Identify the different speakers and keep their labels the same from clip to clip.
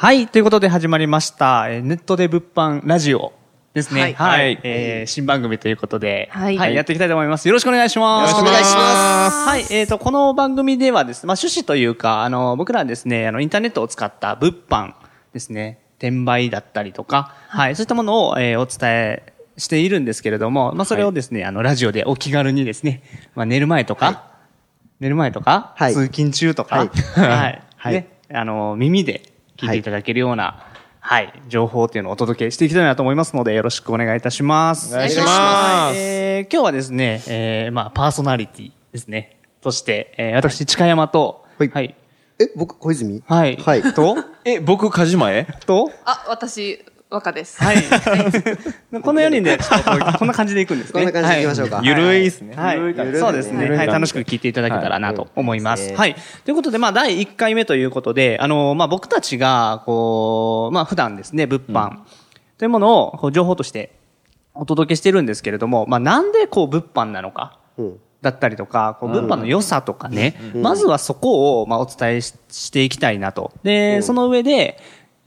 Speaker 1: はい。ということで始まりました、えーネットで物販ラジオですね。
Speaker 2: はい
Speaker 3: はい
Speaker 1: えー新番組ということで、
Speaker 2: はい
Speaker 1: やっていきたいと思います。よろしくお願いします。
Speaker 3: よろしくお願いします
Speaker 1: はい。えっ、と、この番組ではですね、まあ、趣旨というか、あの、僕らはですね、あの、インターネットを使った物販ですね、転売だったりとか、はい。そういったものを、えーお伝えしているんですけれども、まあ、それをですね、あの、ラジオでお気軽にですね、まあ、寝る前とか、寝る前とか、
Speaker 4: はい
Speaker 1: 通勤中とか、
Speaker 4: はい
Speaker 1: はい。
Speaker 4: はい
Speaker 1: ね、あの、耳で聞いていただけるような、はい、情報っていうのをお届けしていきたいなと思いますので、よろしくお願いいたします。
Speaker 3: お願いします
Speaker 1: はいえー今日はですね、えー、まあ、パーソナリティですね。そして、えー、私、近山と、
Speaker 4: はい
Speaker 1: はい。
Speaker 4: え、僕、小泉？
Speaker 1: はい。
Speaker 4: はい
Speaker 1: と、
Speaker 3: え、僕、カジマへ？
Speaker 1: と、
Speaker 5: あ、私、若です。
Speaker 1: はい。この4人で、こんな感じでいくんですね。
Speaker 4: こんな感じでいきましょうか
Speaker 1: はい
Speaker 3: ゆるいっすね。
Speaker 1: はい。そうですね。はい。楽しく聞いていただけたらなと思います。
Speaker 4: はい
Speaker 1: はい。ということで、まあ、第1回目ということで、あの、まあ、僕たちが、こう、まあ、普段ですね、物販というものを、こう、情報としてお届けしてるんですけれども、まあ、なんで、こう、物販なのか。
Speaker 4: うん。
Speaker 1: だったりとか、こう物販の良さとかね、まずはそこを、まあ、お伝えししていきたいなと。で、その上で、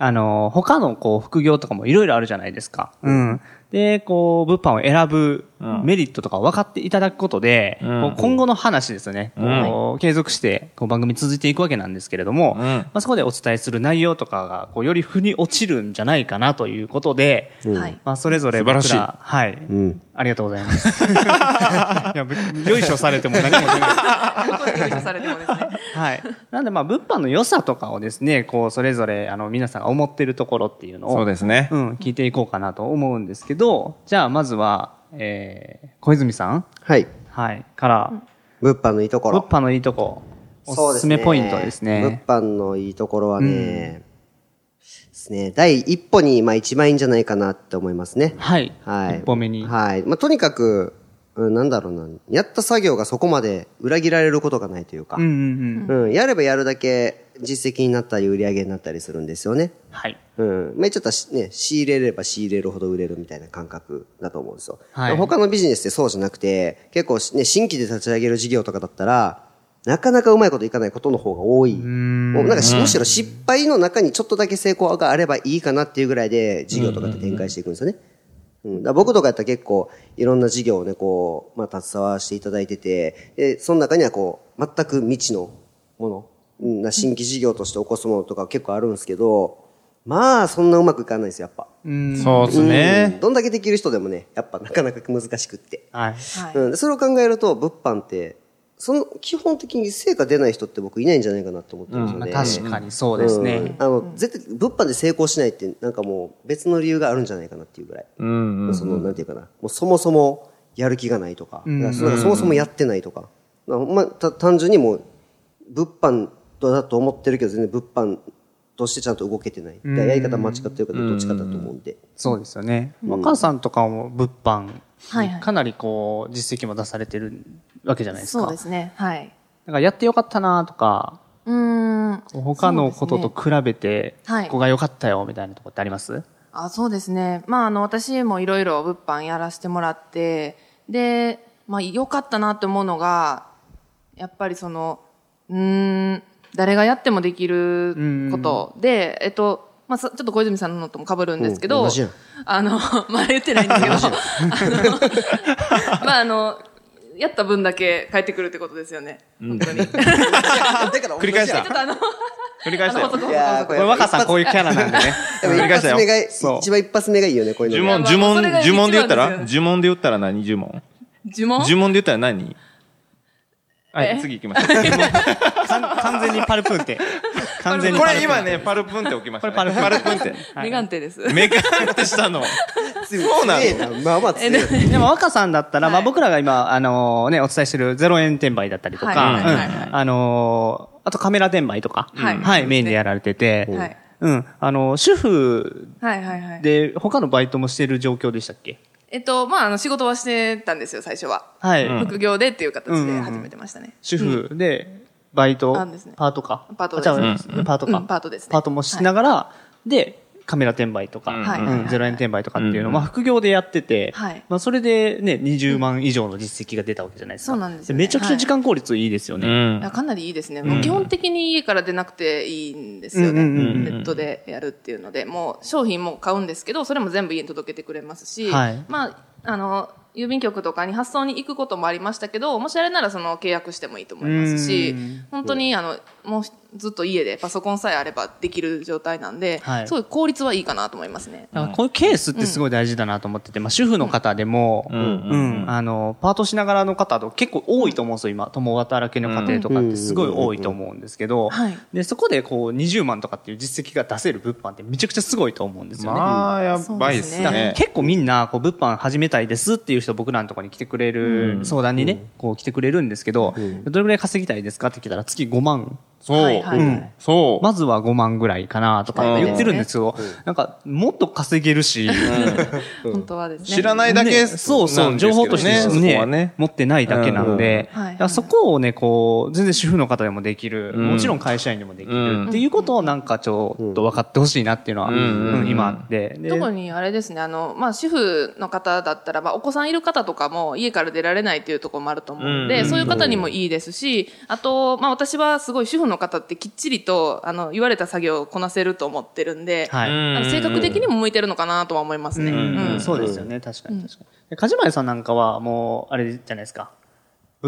Speaker 1: あの、他の、こう、副業とかもいろいろあるじゃないですか。うん。で、こう、物販を選ぶメリットとかを分かっていただくことで、
Speaker 3: うん
Speaker 1: 今後の話ですよね。こう継続して、こう、番組続いていくわけなんですけれども、
Speaker 3: うん
Speaker 1: まあ、そこでお伝えする内容とかが、こう、より腑に落ちるんじゃないかなということで、
Speaker 5: はい。
Speaker 1: まあ、それぞれ僕ら、
Speaker 3: 素晴らしい
Speaker 1: はい。
Speaker 4: ん
Speaker 1: ありがとうございます。いや、ぶよいしょされても何も出ない。
Speaker 5: これでされてもですね。
Speaker 1: はい。なんで、まあ、物販の良さとかをですね、こう、それぞれ、あの、皆さんが思ってるところっていうのを、
Speaker 3: そうですね
Speaker 1: う。ん、聞いていこうかなと思うんですけど、じゃあ、まずは、えー、小泉さん
Speaker 4: はい。
Speaker 1: はい。から、
Speaker 4: 物販のいいところ。
Speaker 1: 物販のいいとこ、おすすめポイントですね。
Speaker 4: 物販のいいところはね、ですね、第一歩に、まあ一番いいんじゃないかなって思いますね。
Speaker 1: はい。
Speaker 4: はい。
Speaker 1: 一歩目に。
Speaker 4: はい。まあとにかく、うん、なんだろうな、やった作業がそこまで裏切られることがないというか、
Speaker 1: うんうんうん。
Speaker 4: うん、やればやるだけ実績になったり売り上げになったりするんですよね。
Speaker 1: はい。
Speaker 4: うん。まあ、ちょっとしね、仕入れれば仕入れるほど売れるみたいな感覚だと思うんですよ。
Speaker 1: はい
Speaker 4: 他のビジネスってそうじゃなくて、結構ね、新規で立ち上げる事業とかだったら、なかなかうまいこといかないことの方が多い。もうなんかしむしろ失敗の中にちょっとだけ成功があればいいかなっていうぐらいで事業とかって展開していくんですよね。うん、だから僕とかやったら結構いろんな事業をね、こう、まあ、携わらせていただいてて、で、その中にはこう、全く未知のもの、うんな新規事業として起こすものとか結構あるんですけど、まあ、そんなうまくいかないですよ、やっぱ。
Speaker 3: そうです
Speaker 4: うん
Speaker 3: ね。
Speaker 4: どんだけできる人でもね、やっぱなかなか難しくって。
Speaker 1: はい。
Speaker 5: はい。
Speaker 4: うん、でそれを考えると、物販って、その、基本的に成果出ない人って僕いないんじゃないかなって思ってるんですよ
Speaker 1: まあ
Speaker 4: ね。
Speaker 1: 確かにそうです
Speaker 4: うん
Speaker 1: ね。
Speaker 4: あの、絶対、物販で成功しないって、なんかもう別の理由があるんじゃないかなっていうぐらい。
Speaker 3: うんうん。
Speaker 4: その、なんていうかな。もうそもそもやる気がないとか、
Speaker 1: ん
Speaker 4: だからそそもそもやってないとか。まあ単純にもう、物販だと思ってるけど、全然物販としてちゃんと動けてない。でやり方間違ってるかどっちかだと思うんで。
Speaker 1: そうですよね。若さんとかも物販、
Speaker 5: はいはい
Speaker 1: かなりこう、実績も出されてるわけじゃないですか。
Speaker 5: そうですね。はい。
Speaker 1: だからやってよかったなとか、
Speaker 5: うーん。
Speaker 1: 他のことと比べて、
Speaker 5: はい
Speaker 1: ここが良かったよみたいなとこってあります？
Speaker 5: あ、そうですね。まあ、あの、私もいろいろ物販やらせてもらって、で、まあ、良かったなって思うのが、やっぱりその、うーん、誰がやってもできること。で、えっと、まあ、さちょっと小泉さんのとも被るんですけど、あの、まあ言ってないんだけど、あの、まああの、やった分だけ返ってくるってことですよね。本当に。
Speaker 3: 繰り返した。
Speaker 5: とあの、
Speaker 3: 繰り返した。よ。
Speaker 4: いやー
Speaker 1: これ若さんこういうキャラなんでね。
Speaker 3: 繰り返したよ。
Speaker 4: 発目が、
Speaker 1: そう。
Speaker 4: 一番一発目がいいよね、こういう
Speaker 3: 呪
Speaker 4: のね。
Speaker 3: 文、呪文、呪文で言ったら呪文で言ったら何？呪文
Speaker 5: 呪文？
Speaker 3: 呪文で言ったら何？はい、
Speaker 5: え？
Speaker 3: 次行きましょう。
Speaker 1: 完全にパルプンって。完全に
Speaker 3: これ今ね、パルプンって置きましたね。
Speaker 1: これパルプン
Speaker 3: パルプンって。
Speaker 5: メガンテです。
Speaker 3: メガンってしたの。そうなの
Speaker 4: 強えなまあまあ強いな。
Speaker 1: でも若さんだったら、まあ
Speaker 5: はい
Speaker 1: 僕らが今、あのね、お伝えしてる0円転売だったりとか、あのーあとカメラ転売とか、
Speaker 5: はい
Speaker 1: メインでやられてて、
Speaker 5: はい。
Speaker 1: うん、あの、主婦
Speaker 5: はいはいはい。
Speaker 1: で他のバイトもしてる状況でしたっけ？
Speaker 5: えっと、まあ、あの、仕事はしてたんですよ、最初は。
Speaker 1: はい。
Speaker 5: 副業でっていう形で始めてましたね。
Speaker 1: 主婦で、バイト、
Speaker 5: あですね。
Speaker 1: パートか。
Speaker 5: パートですね
Speaker 1: パートか、
Speaker 5: うん。パートですね。
Speaker 1: パートもしながら、で、カメラ転売とか、
Speaker 5: はい
Speaker 1: うんゼロ円転売とかっていうのを、
Speaker 3: うん
Speaker 1: まあ、副業でやってて、
Speaker 5: はい。
Speaker 1: まあ、それでね、20万以上の実績が出たわけじゃないですか。
Speaker 5: そうなんです
Speaker 1: めちゃくちゃ時間効率いいですよね。
Speaker 5: かなりいいですね。もう基本的に家から出なくていいんですよね。ネットでやるっていうので、もう商品も買うんですけど、それも全部家に届けてくれますし、
Speaker 1: はい。
Speaker 5: まあ、あの、郵便局とかに発送に行くこともありましたけど、もしあれならその契約してもいいと思いますし
Speaker 1: うん、
Speaker 5: 本当にあの、もうずっと家でパソコンさえあればできる状態なんで、
Speaker 1: はい
Speaker 5: すごい効率はいいかなと思いますね。
Speaker 1: だからこういうケースってすごい大事だなと思ってて、まあ、主婦の方でも、
Speaker 3: うん
Speaker 1: うんあの、パートしながらの方と結構多いと思うんですよ、今。共働きの家庭とかってすごい多いと思うんですけど、
Speaker 5: はい
Speaker 1: で、そこでこう20万とかっていう実績が出せる物販ってめちゃくちゃすごいと思うんですよね。
Speaker 3: まあ、やばい
Speaker 5: です
Speaker 3: ね。
Speaker 1: 結構みんなこう物販始めたいですっていう人僕らのところに来てくれる、相談にね、こう来てくれるんですけど、どれぐらい稼ぎたいですかって聞いたら月5万。
Speaker 3: そう。
Speaker 5: はいはい。
Speaker 1: うん。
Speaker 3: そう。
Speaker 1: まずは5万ぐらいかなとか言ってるんですよ。なんか、もっと稼げるし、
Speaker 5: 本当はですね。
Speaker 3: 知らないだけ
Speaker 1: ねそうそう、情報として
Speaker 3: そこ
Speaker 1: ね
Speaker 3: はね。
Speaker 1: 持ってないだけなので、
Speaker 5: うん。はい
Speaker 1: だからそこをね、こう、全然主婦の方でもできる、
Speaker 3: うん。
Speaker 1: もちろん会社員でもでき
Speaker 3: うん。
Speaker 1: るっていうことをなんかちょっと分かってほしいなっていうのは、
Speaker 3: うん。
Speaker 1: うん。今あって。で
Speaker 5: 特にあれですね、あの、まあ、主婦の方だったら、まあ、お子さんいる方とかも家から出られないっていうところもあると思うので、
Speaker 3: うん。
Speaker 5: そういう方にもいいですし、あと、まあ、私はすごい主婦の方ってきっちりと、あの、言われた作業をこなせると思ってるんで、
Speaker 1: はい。
Speaker 5: あの性格的にも向いてるのかなとは思いますね。
Speaker 1: うん
Speaker 5: うん
Speaker 1: そうですよね、確かに確かに。で梶前さんなんかはもう、あれじゃないですか。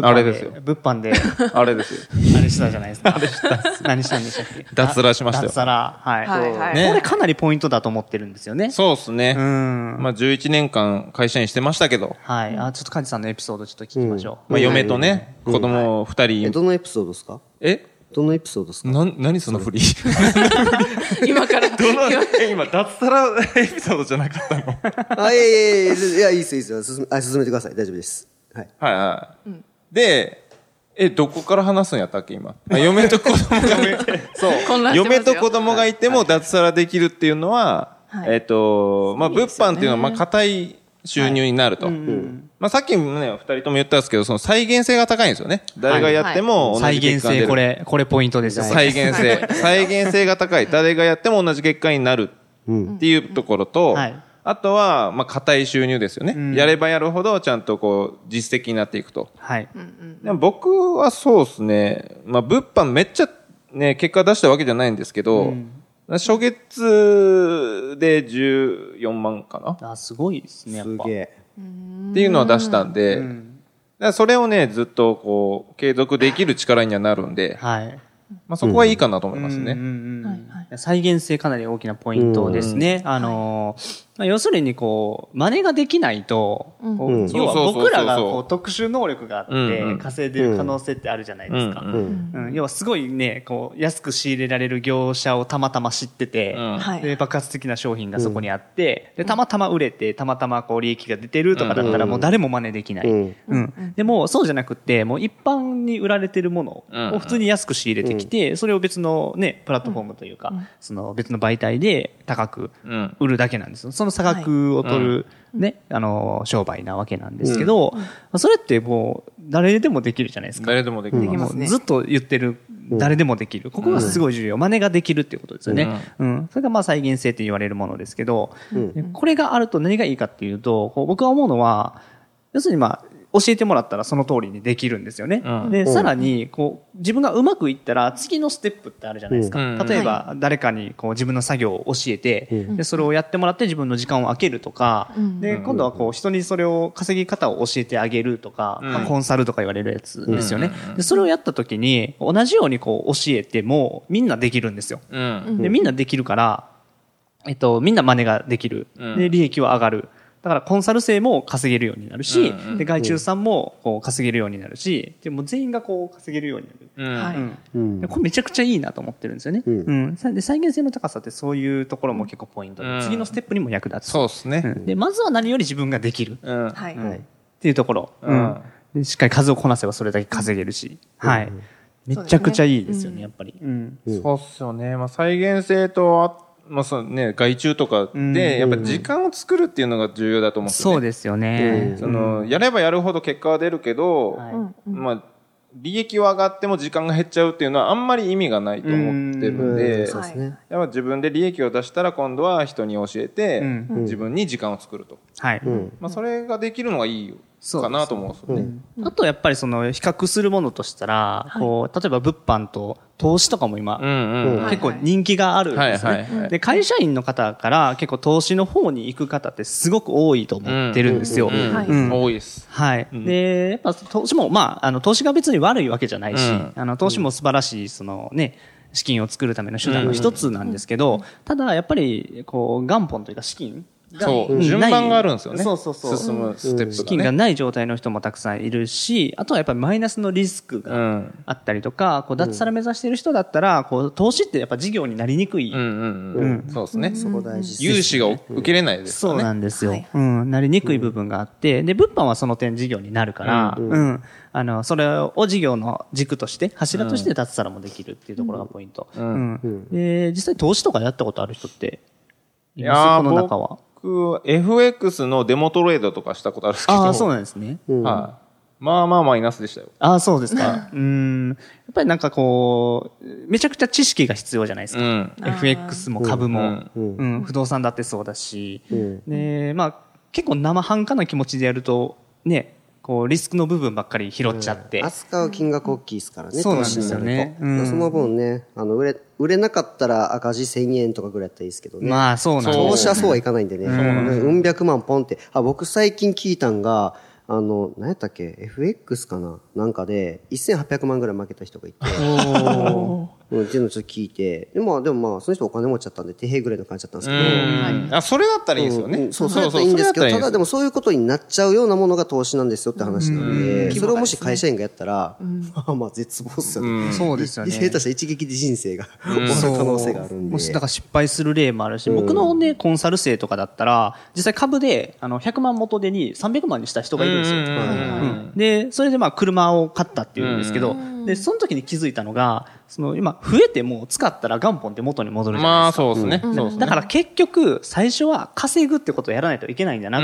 Speaker 3: あれですよ
Speaker 1: 物販で、
Speaker 3: あれですよ。
Speaker 1: あれしたじゃないですか。何したんでしたっけ？
Speaker 3: 脱サラしましたよ
Speaker 1: 脱サラ。はい。
Speaker 5: はいはい
Speaker 3: ね
Speaker 1: これかなりポイントだと思ってるんですよね。
Speaker 3: そうっすね。
Speaker 1: うん。
Speaker 3: まあ、11年間会社員してましたけど、
Speaker 1: はい。あ、ちょっと梶さんのエピソードちょっと聞きましょう。
Speaker 3: まあ、嫁とね、子供二
Speaker 4: え、
Speaker 3: 人、
Speaker 4: どのエピソードですか？
Speaker 3: え？
Speaker 4: どのエピソードですか？
Speaker 3: な、何その振り？
Speaker 5: 今から。
Speaker 3: え、今、脱サラエピソードじゃなかったの？は い
Speaker 4: あ、いやいやいやいや、いいです、いいです。進めあ進めてください。大丈夫です。はい。
Speaker 3: はい。で、え、どこから話すんやったっけ、今？あ嫁と子供が、そう
Speaker 5: 混乱してますよ
Speaker 3: 嫁と子供がいても脱サラできるっていうのは、
Speaker 5: はい
Speaker 3: えっと、まあ、物販っていうのは、まあ、硬い収入になると。
Speaker 1: うん
Speaker 3: まあ、さっきもね、二人とも言ったんですけど、その再現性が高いんですよね。誰がやっても同
Speaker 1: 再現性、
Speaker 3: じ結果が出る。
Speaker 1: これ、これポイントですよ。
Speaker 3: 再現性。再現性が高い。誰がやっても同じ結果になるっていうところと、
Speaker 1: はい
Speaker 3: あとは、まあ、硬い収入ですよね、
Speaker 1: ん
Speaker 3: やればやるほど、ちゃんとこう、実績になっていくと。
Speaker 1: はい。
Speaker 3: でも僕はそうですね、まあ、物販めっちゃね、結果出したわけじゃないんですけど、初月で14万かな
Speaker 1: あ、すごいですね、やっぱ。
Speaker 4: すげえ。
Speaker 3: っていうのは出したんで、だからそれをね、ずっとこう、継続できる力にはなるんで、
Speaker 1: はい。
Speaker 3: まあ、そこはいいかなと思いますね。
Speaker 1: うんうんうん
Speaker 5: はいはい。
Speaker 1: 再現性かなり大きなポイントですね。あのー、まあ、要するにこう、真似ができないと、要は僕らがこう特殊能力があって稼いでる可能性ってあるじゃないですか。要はすごいね、こう、安く仕入れられる業者をたまたま知ってて、で、爆発的な商品がそこにあって、で、たまたま売れて、たまたまこう利益が出てるとかだったらもう誰も真似できない。
Speaker 4: うん。
Speaker 1: うん。でも、そうじゃなくって、もう一般に売られてるものを普通に安く仕入れてきて、それを別のね、プラットフォームというか、その別の媒体で高く
Speaker 3: うん
Speaker 1: 売るだけなんですよ。その差額を取る、ね、あの、商売なわけなんですけど、それってもう、誰でもできるじゃないですか。
Speaker 3: 誰でもできる。
Speaker 5: できますね
Speaker 1: ずっと言ってる、誰でもできる。ここがすごい重要。真似ができるっていうことですよね。うん。それがまあ再現性って言われるものですけど、でこれがあると何がいいかっていうと、こう僕は思うのは、要するにまあ、教えてもらったらその通りにできるんですよね。
Speaker 3: うん
Speaker 1: で、さらに、こう、自分がうまくいったら次のステップってあるじゃないですか。
Speaker 3: うん
Speaker 1: 例えば、誰かにこう自分の作業を教えて、で、それをやってもらって自分の時間を空けるとか、で、今度はこう、人にそれを稼ぎ方を教えてあげるとか、
Speaker 3: うん
Speaker 1: まあコンサルとか言われるやつですよね。で、それをやった時に、同じようにこう、教えても、みんなできるんですよ。
Speaker 3: うん。
Speaker 1: で、みんなできるから、えっと、みんな真似ができる。
Speaker 3: うん
Speaker 1: で、利益は上がる。だから、コンサル生も稼げるようになるし、
Speaker 3: うんうん
Speaker 1: で、外注さんも、こう、稼げるようになるし、でも全員がこう、稼げるようになる。
Speaker 3: うん。
Speaker 5: はい
Speaker 1: うんこれめちゃくちゃいいなと思ってるんですよね。
Speaker 4: う
Speaker 1: うんん。さで、再現性の高さってそういうところも結構ポイントで、
Speaker 3: うん
Speaker 1: 次のステップにも役立つ。
Speaker 3: そうですね。
Speaker 1: うんで、まずは何より自分ができる。っ
Speaker 3: うん。
Speaker 5: はい。
Speaker 4: はい。
Speaker 1: ていうところ。
Speaker 3: うん
Speaker 1: でしっかり数をこなせばそれだけ稼げるし。はい。っめちゃくちゃいいですよね、やっぱり。うん。
Speaker 3: そうっすよね。まあ、再現性と、あまあ、そうね、外注とかで、やっぱ時間を作るっていうのが重要だと思うんですよね。
Speaker 1: そうですよね。
Speaker 3: その、やればやるほど結果は出るけど、
Speaker 1: はい
Speaker 3: まあ、利益は上がっても時間が減っちゃうっていうのはあんまり意味がないと思ってるんで、
Speaker 4: そうですね。
Speaker 3: やっぱ自分で利益を出したら今度は人に教えて、
Speaker 1: ん
Speaker 3: 自分に時間を作ると。
Speaker 1: はい。
Speaker 3: まあ、それができるのがいい
Speaker 1: そう
Speaker 3: かなと思うんですよね。
Speaker 1: あとやっぱりその比較するものとしたら、こう、例えば物販と投資とかも今、
Speaker 3: うんうん。
Speaker 1: 結構人気があるんです
Speaker 3: はいはいはい。
Speaker 1: ねで、会社員の方から結構投資の方に行く方ってすごく多いと思ってるんですよ。
Speaker 3: 多いです。
Speaker 1: はい。で、やっぱ投資も、まあ、あの、投資が別に悪いわけじゃないし、
Speaker 3: うん
Speaker 1: あの、投資も素晴らしい、そのね、資金を作るための手段の一つなんですけど、ただやっぱり、こう、元本というか資金が
Speaker 3: そう、順番があるんですよね。
Speaker 1: そうそうそう。
Speaker 3: 進むステップ
Speaker 1: 資金
Speaker 3: がね。
Speaker 1: がない状態の人もたくさんいるし、あとはやっぱりマイナスのリスク
Speaker 3: う
Speaker 1: が
Speaker 3: ん。
Speaker 1: あったりとか、こう脱サラ目指している人だったら、こう投資ってやっぱ事業になりにくい。
Speaker 3: うんうんうん。そうですね。
Speaker 4: そこ大事
Speaker 3: 融資が受けれないですか
Speaker 1: そう。なんですよ、
Speaker 5: はい
Speaker 1: うん。なりにくい部分があって、で、物販はその点事業になるから、うん、あの、それを事業の軸として、柱として脱サラもできるっていうところがポイント。うん。で、実際投資とかやったことある人って、い
Speaker 3: やー
Speaker 1: この中は。
Speaker 3: 僕、FX のデモトレードとかしたことあるんですけど。
Speaker 1: ああ、そうなんですね。
Speaker 3: はい。まあまあマイナスでしたよ。
Speaker 1: ああ、そうですか。うん。やっぱりなんかこう、めちゃくちゃ知識が必要じゃないですか。
Speaker 3: うん。
Speaker 1: FX も株も、
Speaker 3: う
Speaker 1: うん不動産だってそうだし、で、まあ、結構生半可な気持ちでやると、ね、こう、リスクの部分ばっかり拾っちゃって。
Speaker 4: 扱う金額大きいですからね、
Speaker 1: そうなんですよねうん
Speaker 4: その分ね、あの、売れ、売れなかったら赤字1000円とかぐらいやったらいいですけどね。
Speaker 1: まあ、そうなんです
Speaker 4: 投資はそうはいかないんでね。うん百万ポンって。あ、僕最近聞いたんが、あの、何やったっけ ?FX かななんかで、1800万ぐらい負けた人がいて。うん、っていうのをちょっと聞いて。でも、でもまあ、その人お金持ちだったんで、手平ぐらいの感じだったんですけど。
Speaker 3: うん。あ、それだったらいいですよね。
Speaker 4: うん。そう、それだったらいいんですけど、ただでもそういうことになっちゃうようなものが投資なんですよって話なんで、それをもし会社員がやったら、まあまあ絶望っすよね。
Speaker 1: そうですよね。
Speaker 4: 下手したら一撃で人生が終わる可能性があるんで。
Speaker 1: もしだから失敗する例もあるし、僕のね、コンサル生とかだったら、実際株で、あの、100万元手に300万にした人がいるんですよ。うん。で、それでまあ、車を買ったっていうんですけど、で、その時に気づいたのが、その、今、増えても使ったら元本って元に戻るじゃない
Speaker 3: まあ、
Speaker 1: ですか。
Speaker 3: そうですね。そうですね。
Speaker 1: だから結局、最初は稼ぐってことをやらないといけないんだな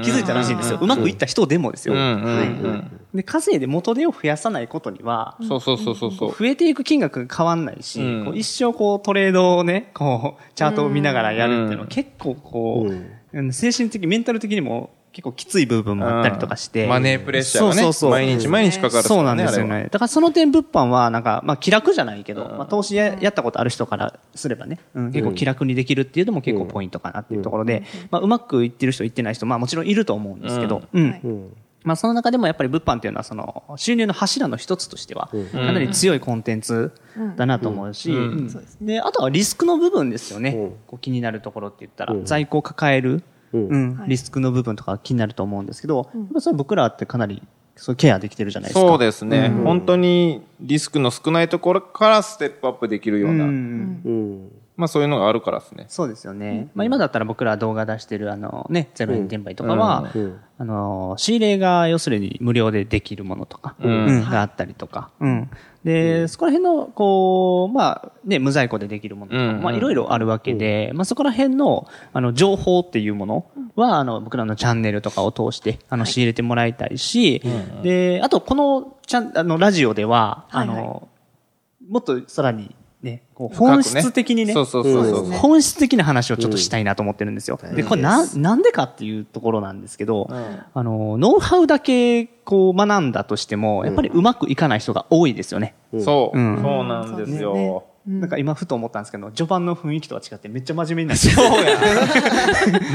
Speaker 1: って気づいたらしいんですよ。うまくいった人でもですよ。
Speaker 3: うんうんうん。
Speaker 1: で、稼いで元手を増やさないことには、
Speaker 3: そうそうそうそうそう。
Speaker 1: 増えていく金額が変わんないし、
Speaker 3: うん
Speaker 1: こう一生こうトレードをね、こう、チャートを見ながらやるっていうのは結構こう、うん精神的、メンタル的にも結構きつい部分もあったりとかして。
Speaker 3: マネープレッシャーがね。
Speaker 1: そうそうそう。
Speaker 3: 毎日毎日かかる
Speaker 1: そうなんですよね。だからその点物販はなんか、まあ気楽じゃないけど、まあ投資ややったことある人からすればね、うん結構気楽にできるっていうのも結構ポイントかなっていうところで、まあうまくいってる人いってない人、まあもちろんいると思うんですけど、うん。まあその中でもやっぱり物販っていうのはその収入の柱の一つとしては、かなり強いコンテンツだなと思うし、うん。で、あとはリスクの部分ですよね。こう気になるところって言ったら、在庫を抱える、うんリスクの部分とか気になると思うんですけど、やっぱそれ僕らってかなりそうケアできてるじゃないですか。
Speaker 3: そうですね。本当にリスクの少ないところからステップアップできるような、
Speaker 1: うん
Speaker 4: うん。
Speaker 3: まあそういうのがあるからですね。
Speaker 1: そうですよね。まあ今だったら僕ら動画出してるあのね、ゼロ円転売とかは、あの、仕入れが要するに無料でできるものとか、うん。があったりとか、うん。で、そこら辺の、こう、まあね、無在庫でできるものとかも、
Speaker 3: うん。
Speaker 1: まあいろいろあるわけで、まあそこら辺の、あの、情報っていうものは、あの、僕らのチャンネルとかを通して、あの、仕入れてもらいたいし、で、あとこの、ちゃん、あの、ラジオでは、あ
Speaker 5: はい。
Speaker 1: の、もっとさらにね、こう本質的にね、
Speaker 3: そうそうそうそう。
Speaker 1: 本質的な話をちょっとしたいなと思ってるんですよ。で、これな、なんでかっていうところなんですけど、あの、ノウハウだけこう学んだとしても、やっぱりうまくいかない人が多いですよね。
Speaker 3: そう、
Speaker 1: うん。
Speaker 3: そうなんですよ。
Speaker 1: なんか今ふと思ったんですけど、序盤の雰囲気とは違ってめっちゃ真面目になっちゃう。
Speaker 3: そうや。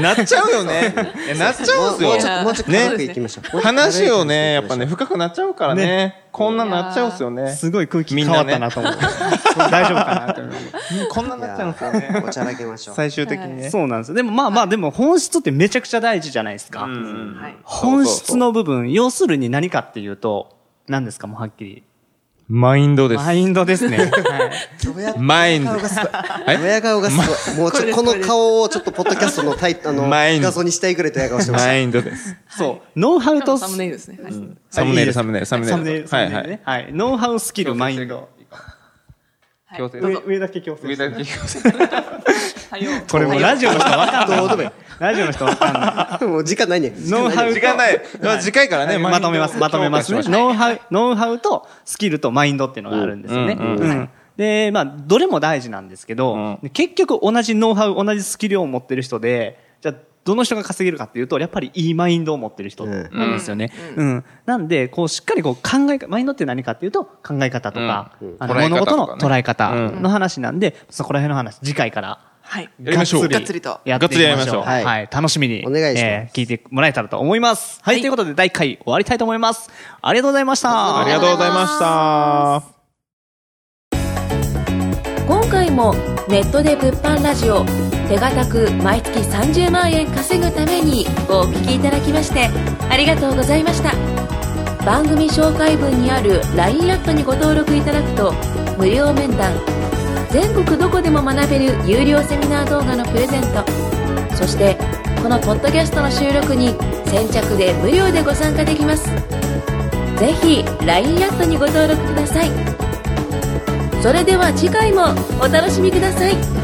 Speaker 3: なっちゃうよね。いやなっちゃうんすよ
Speaker 4: もうちょっと、もうちょっと軽くいきましょう。
Speaker 3: 話をね、やっぱね、深くなっちゃうからね。こんななっちゃうんすよね。
Speaker 1: すごい空気変わったなと思って。大丈夫かなと思って。
Speaker 3: こんななっちゃうんすよね。
Speaker 4: おちゃらけましょう。
Speaker 3: 最終的にね。
Speaker 1: そうなんですよ。でもまあまあ、でも本質ってめちゃくちゃ大事じゃないですか。
Speaker 5: はい。
Speaker 1: 本質の部分、要するに何かっていうと、何ですかもうはっきり。
Speaker 3: マインドです。
Speaker 1: マインドですね。はい。
Speaker 3: マインド
Speaker 4: 顔。がすごい。ドヤ顔がすごい。もうちょっとこの顔をちょっとポッドキャストのタイあの、
Speaker 3: マインド
Speaker 4: 画像にしたいぐらいドヤ顔してました
Speaker 3: マ。インドです。
Speaker 1: そう。ノウハウと、
Speaker 5: サムネイルですね。はい
Speaker 3: サムネイル、
Speaker 1: はい
Speaker 3: サムネイル、サムネイル。
Speaker 1: サムネイル、サムネイル
Speaker 3: はい
Speaker 1: ね。はい。ノウハウスキル、マインド。
Speaker 5: はい
Speaker 3: 強制
Speaker 1: 上だけ強制
Speaker 3: 上だけ強制
Speaker 1: これもうラジオの人わかんない。ラジオの人わかんない。
Speaker 4: もう時間ないね。
Speaker 1: ノウハウ
Speaker 3: 時間ない。まあ次回からね、
Speaker 1: まとめます、まとめます。ノウハウ、ノウハウとスキルとマインドっていうのがあるんですよね。
Speaker 3: うんうん
Speaker 1: うんで、まあ、どれも大事なんですけど、結局同じノウハウ、同じスキルを持ってる人で、じゃあ、どの人が稼げるかっていうと、やっぱりいいマインドを持ってる人なんですよね。うん。なんで、こう、しっかりこう考え、マインドって何かっていうと、考え方とか、物事の捉え方の話なんで、そこら辺の話、次回から
Speaker 5: はい。
Speaker 3: やりましょう
Speaker 1: が
Speaker 5: がっつりと
Speaker 1: やっていきましょう。
Speaker 3: がっつりやりましょう
Speaker 1: はい、
Speaker 4: はい
Speaker 1: 楽しみに、
Speaker 4: お願いします
Speaker 1: えー聞いてもらえたらと思います。はい、
Speaker 5: はい
Speaker 1: ということで第1回終わりたいと思います。ありがとうございました。
Speaker 3: ありがとうございました。
Speaker 2: 今回もネットで物販ラジオ手堅く毎月30万円稼ぐためにお聞きいただきましてありがとうございました番組紹介文にある LINE アットにご登録いただくと無料面談全国どこでも学べる有料セミナー動画のプレゼント。そしてこのポッドキャストの収録に先着で無料でご参加できます。是非 LINE アットにご登録ください。それでは次回もお楽しみください。